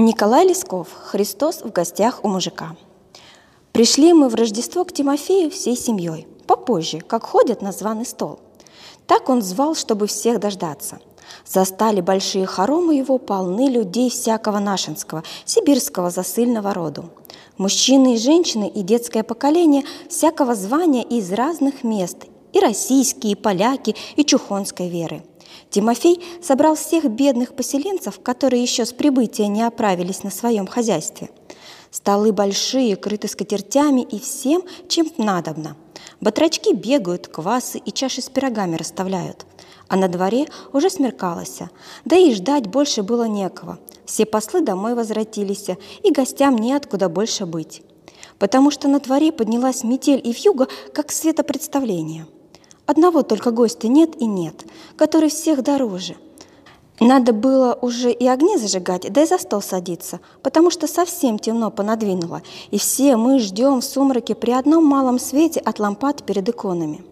Николай Лесков. Христос в гостях у мужика. Пришли мы в Рождество к Тимофею всей семьей, попозже, как ходят на званый стол. Так он звал, чтобы всех дождаться. Застали большие хоромы его полны людей всякого нашинского, сибирского засыльного роду. Мужчины и женщины и детское поколение всякого звания из разных мест, и российские, и поляки, и чухонской веры. Тимофей собрал всех бедных поселенцев, которые еще с прибытия не оправились на своем хозяйстве. Столы большие, крыты скатертями и всем, чем надобно. Батрачки бегают, квасы и чаши с пирогами расставляют. А на дворе уже смеркалось, да и ждать больше было некого. Все послы домой возвратились, и гостям неоткуда больше быть. Потому что на дворе поднялась метель и вьюга, как светопредставление – Одного только гостя нет и нет, который всех дороже. Надо было уже и огни зажигать, да и за стол садиться, потому что совсем темно понадвинуло, и все мы ждем в сумраке при одном малом свете от лампад перед иконами.